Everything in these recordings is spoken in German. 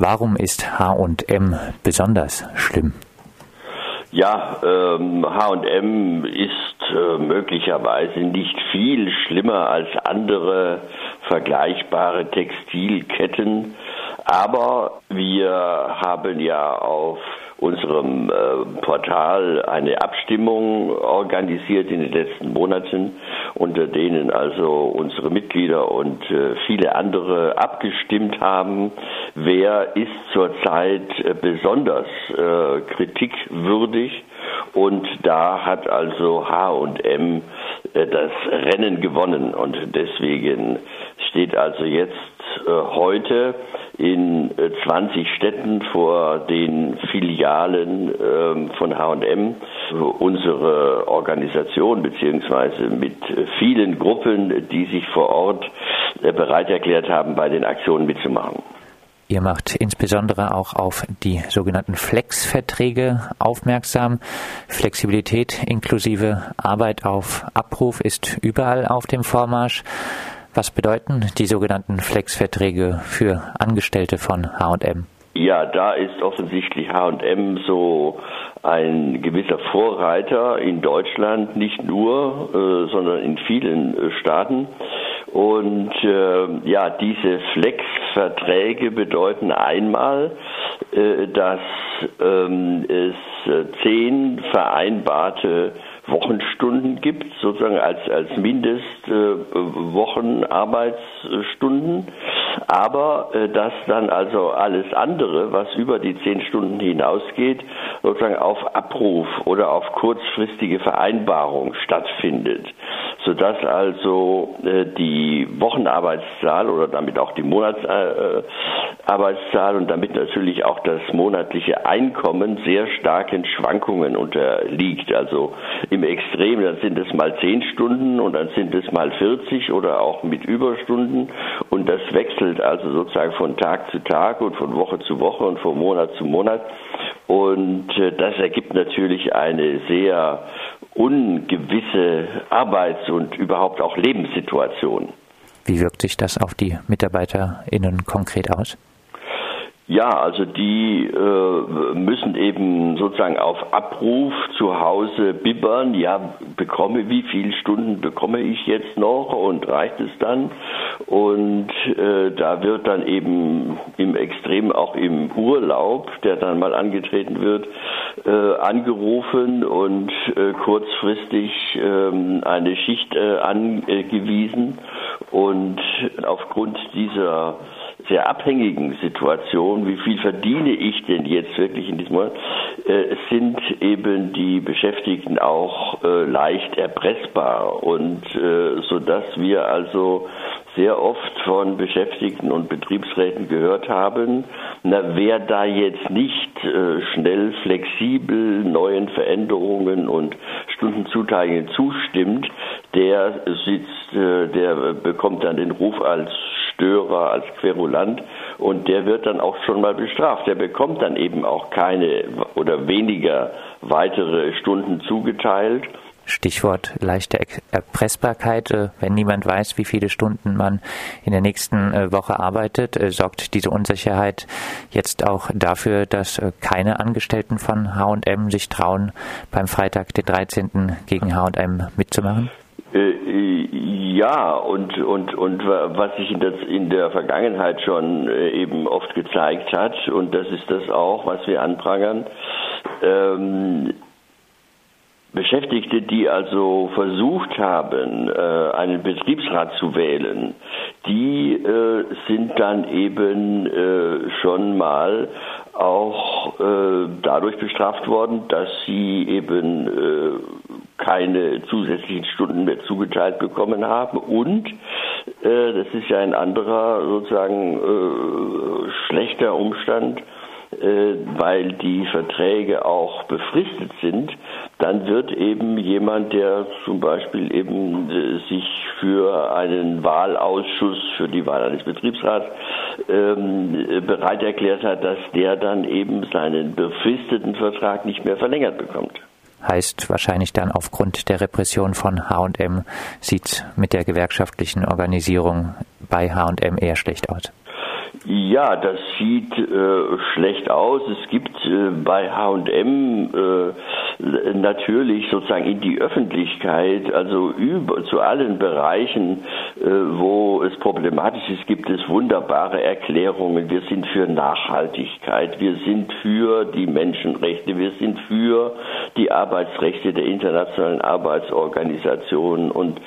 Warum ist H&M besonders schlimm? Ja, ähm, H&M ist äh, möglicherweise nicht viel schlimmer als andere vergleichbare Textilketten, aber wir haben ja auf unserem äh, Portal eine Abstimmung organisiert in den letzten Monaten, unter denen also unsere Mitglieder und äh, viele andere abgestimmt haben, wer ist zurzeit äh, besonders äh, kritikwürdig. Und da hat also H&M das Rennen gewonnen und deswegen steht also jetzt heute in 20 äh, Städten vor den Filialen ähm, von H&M unsere Organisation beziehungsweise mit vielen Gruppen, die sich vor Ort äh, bereit erklärt haben, bei den Aktionen mitzumachen. Ihr macht insbesondere auch auf die sogenannten Flex-Verträge aufmerksam. Flexibilität inklusive Arbeit auf Abruf ist überall auf dem Vormarsch. Was bedeuten die sogenannten Flex-Verträge für Angestellte von H&M? Ja, da ist offensichtlich H&M so ein gewisser Vorreiter in Deutschland, nicht nur, äh, sondern in vielen äh, Staaten. Und äh, ja, diese Flex-Verträge bedeuten einmal, äh, dass ähm, es zehn vereinbarte Wochenstunden gibt, sozusagen als, als Mindestwochenarbeitsstunden, äh, aber äh, dass dann also alles andere, was über die zehn Stunden hinausgeht, sozusagen auf Abruf oder auf kurzfristige Vereinbarung stattfindet, sodass also äh, die Wochenarbeitszahl oder damit auch die Monatsarbeitszahl und damit natürlich auch das monatliche Einkommen sehr starken Schwankungen unterliegt. Also im Extrem, dann sind es mal 10 Stunden und dann sind es mal 40 oder auch mit Überstunden und das wechselt also sozusagen von Tag zu Tag und von Woche zu Woche und von Monat zu Monat und äh, das ergibt natürlich eine sehr ungewisse Arbeits- und überhaupt auch Lebenssituation. Wie wirkt sich das auf die MitarbeiterInnen konkret aus? Ja, also die äh, müssen eben sozusagen auf Abruf zu Hause bibbern. Ja, bekomme, wie viele Stunden bekomme ich jetzt noch und reicht es dann? Und äh, da wird dann eben im Extrem auch im Urlaub, der dann mal angetreten wird, äh, angerufen und äh, kurzfristig ähm, eine Schicht äh, angewiesen. Und aufgrund dieser sehr abhängigen Situation, wie viel verdiene ich denn jetzt wirklich in diesem Monat, äh, sind eben die Beschäftigten auch äh, leicht erpressbar und äh, so dass wir also sehr oft von Beschäftigten und Betriebsräten gehört haben, na, wer da jetzt nicht äh, schnell flexibel neuen Veränderungen und Stundenzuteilungen zustimmt, der sitzt, äh, der bekommt dann den Ruf als Störer, als Querulant und der wird dann auch schon mal bestraft. Der bekommt dann eben auch keine oder weniger weitere Stunden zugeteilt. Stichwort leichte Erpressbarkeit. Äh, wenn niemand weiß, wie viele Stunden man in der nächsten äh, Woche arbeitet, äh, sorgt diese Unsicherheit jetzt auch dafür, dass keine Angestellten von H&M sich trauen, beim Freitag, den 13. gegen H&M mitzumachen? Ja, und, und, und was sich in der, in der Vergangenheit schon äh, eben oft gezeigt hat, und das ist das auch, was wir anprangern, ähm, Beschäftigte, die also versucht haben, äh, einen Betriebsrat zu wählen, die äh, sind dann eben schon mal auch dadurch bestraft worden, dass sie eben keine zusätzlichen Stunden mehr zugeteilt bekommen haben. Und äh, das ist ja ein anderer sozusagen äh, schlechter Umstand, äh, weil die Verträge auch befristet sind, dann wird eben jemand, der zum Beispiel eben äh, sich für einen Wahlausschuss für die Wahl eines Betriebsrats ähm, bereit erklärt hat, dass der dann eben seinen befristeten Vertrag nicht mehr verlängert bekommt heißt wahrscheinlich dann aufgrund der Repression von H&M sieht mit der gewerkschaftlichen Organisierung bei H&M eher schlecht aus. Ja, das sieht äh, schlecht aus. Es gibt äh, bei H&M äh, natürlich sozusagen in die Öffentlichkeit, also über zu allen Bereichen, äh, wo es problematisch ist, gibt es wunderbare Erklärungen. Wir sind für Nachhaltigkeit, wir sind für die Menschenrechte, wir sind für die Arbeitsrechte der internationalen Arbeitsorganisationen und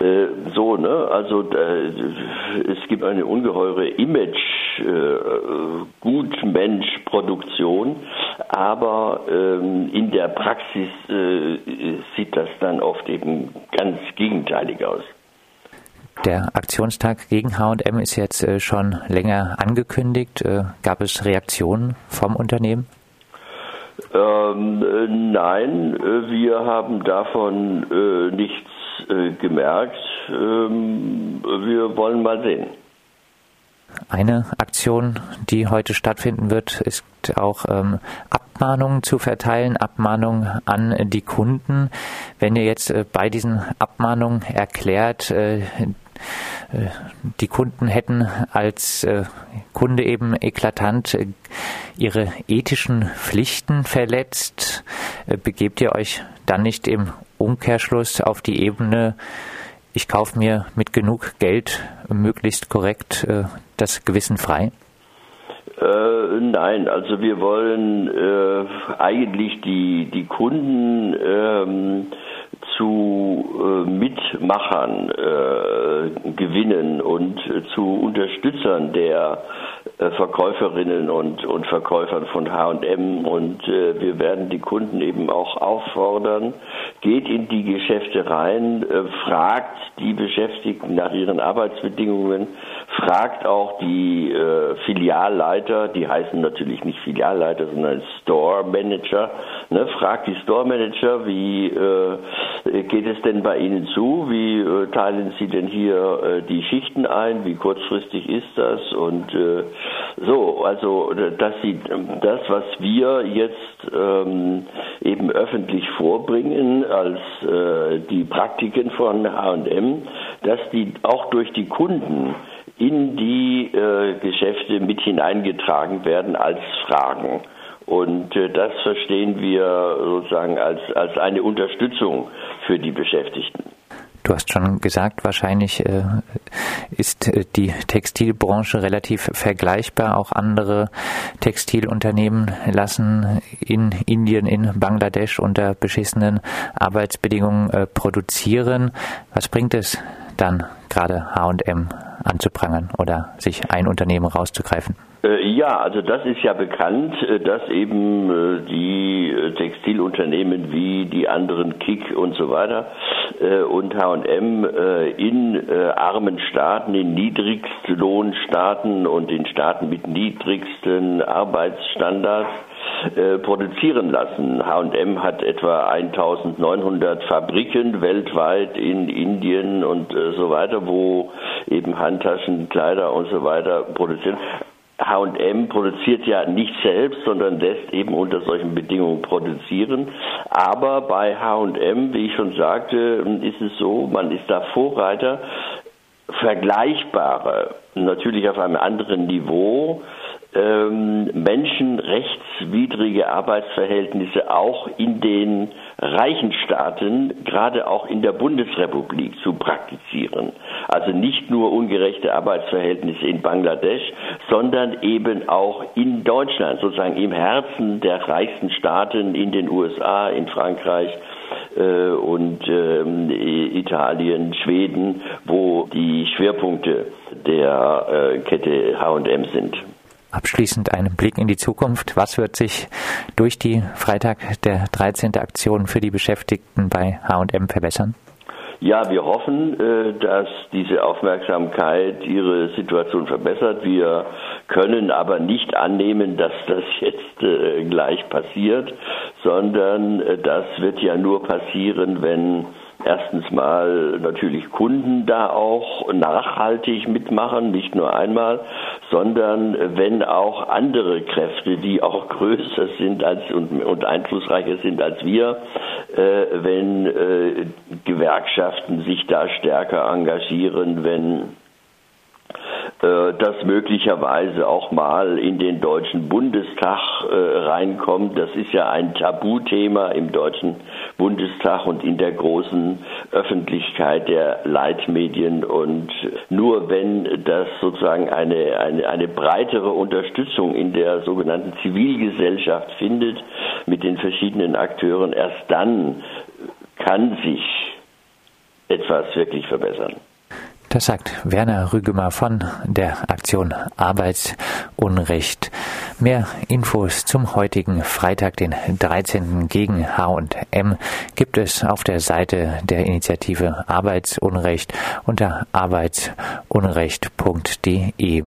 äh, so. Ne? Also es gibt eine ungeheure Image äh, Gutmensch-Produktion, aber ähm, in der Praxis äh, sieht das dann oft eben ganz gegenteilig aus. Der Aktionstag gegen HM ist jetzt äh, schon länger angekündigt. Äh, gab es Reaktionen vom Unternehmen? Ähm, äh, nein, äh, wir haben davon äh, nichts gemerkt. Ähm, wir wollen mal sehen. Eine Aktion, die heute stattfinden wird, ist auch ähm, Abmahnungen zu verteilen, Abmahnungen an die Kunden. Wenn ihr jetzt äh, bei diesen Abmahnungen erklärt, äh, äh die Kunden hätten als äh, Kunde eben eklatant äh, ihre ethischen Pflichten verletzt, begebt ihr euch dann nicht im Umkehrschluss auf die Ebene, ich kaufe mir mit genug Geld möglichst korrekt das Gewissen frei? Äh, nein, also wir wollen äh, eigentlich die, die Kunden ähm, zu äh, Mitmachern äh, gewinnen und zu Unterstützern der äh, Verkäuferinnen und, und Verkäufern von H&M und äh, wir werden die Kunden eben auch auffordern, geht in die Geschäfte rein, äh, fragt die Beschäftigten nach ihren Arbeitsbedingungen, fragt auch die äh, Filialleiter, die heißen natürlich nicht Filialleiter, sondern Store Manager, ne, fragt die Store Manager, wie äh, geht es denn bei Ihnen zu, wie äh, teilen Sie denn hier äh, die Schichten ein, wie kurzfristig ist das? Und äh, so, also dass Sie das, was wir jetzt ähm, eben öffentlich vorbringen als äh, die Praktiken von H&M, dass die auch durch die Kunden in die äh, Geschäfte mit hineingetragen werden als Fragen. Und äh, das verstehen wir sozusagen als, als eine Unterstützung für die Beschäftigten. Du hast schon gesagt, wahrscheinlich äh, ist äh, die Textilbranche relativ vergleichbar. Auch andere Textilunternehmen lassen in Indien, in Bangladesch unter beschissenen Arbeitsbedingungen äh, produzieren. Was bringt es dann gerade H&M anzuprangern oder sich ein Unternehmen rauszugreifen? Äh, ja, also das ist ja bekannt, äh, dass eben äh, die Textilunternehmen wie die anderen Kick und so weiter und H&M in armen Staaten, in Niedrigstlohnstaaten und in Staaten mit niedrigsten Arbeitsstandards produzieren lassen. H&M hat etwa 1900 Fabriken weltweit in Indien und so weiter, wo eben Handtaschen, Kleider und so weiter produzieren. H&M produziert ja nicht selbst, sondern lässt eben unter solchen Bedingungen produzieren. Aber bei H&M, wie ich schon sagte, ist es so, man ist da Vorreiter, vergleichbare, natürlich auf einem anderen Niveau, ähm, menschenrechtswidrige Arbeitsverhältnisse auch in den reichen Staaten, gerade auch in der Bundesrepublik, zu praktizieren. Also nicht nur ungerechte Arbeitsverhältnisse in Bangladesch, sondern eben auch in Deutschland, sozusagen im Herzen der reichsten Staaten in den USA, in Frankreich, äh, und ähm, Italien, Schweden, wo die Schwerpunkte der äh, Kette H&M sind. Abschließend einen Blick in die Zukunft. Was wird sich durch die Freitag der 13. Aktion für die Beschäftigten bei H&M verbessern? Ja, wir hoffen, äh, dass diese Aufmerksamkeit ihre Situation verbessert. Wir können aber nicht annehmen, dass das jetzt äh, gleich passiert, sondern äh, das wird ja nur passieren, wenn erstens mal natürlich Kunden da auch nachhaltig mitmachen, nicht nur einmal, sondern wenn auch andere Kräfte, die auch größer sind als und, und einflussreicher sind als wir, äh, wenn äh, Gewerkschaften sich da stärker engagieren, wenn das möglicherweise auch mal in den Deutschen Bundestag äh, reinkommt. Das ist ja ein Tabuthema im Deutschen Bundestag und in der großen Öffentlichkeit der Leitmedien. Und nur wenn das sozusagen eine, eine, eine breitere Unterstützung in der sogenannten Zivilgesellschaft findet, mit den verschiedenen Akteuren, erst dann kann sich etwas wirklich verbessern. Das sagt Werner Rügemer von der Aktion Arbeitsunrecht. Mehr Infos zum heutigen Freitag, den 13. gegen H&M gibt es auf der Seite der Initiative Arbeitsunrecht unter arbeitsunrecht.de.